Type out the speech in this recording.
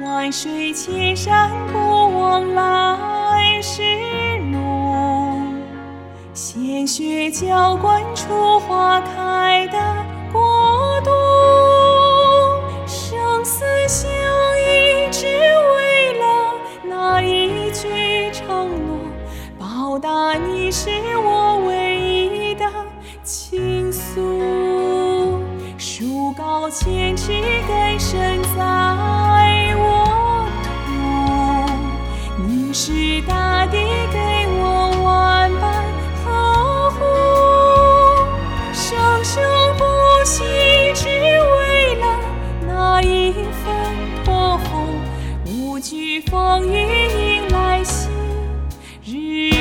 万水千山不忘来时，鲜血浇灌出花开的国度。生死相依，只为了那一句承诺，报答你是我唯一的倾诉。树高千尺，根深不惧风雨迎来新日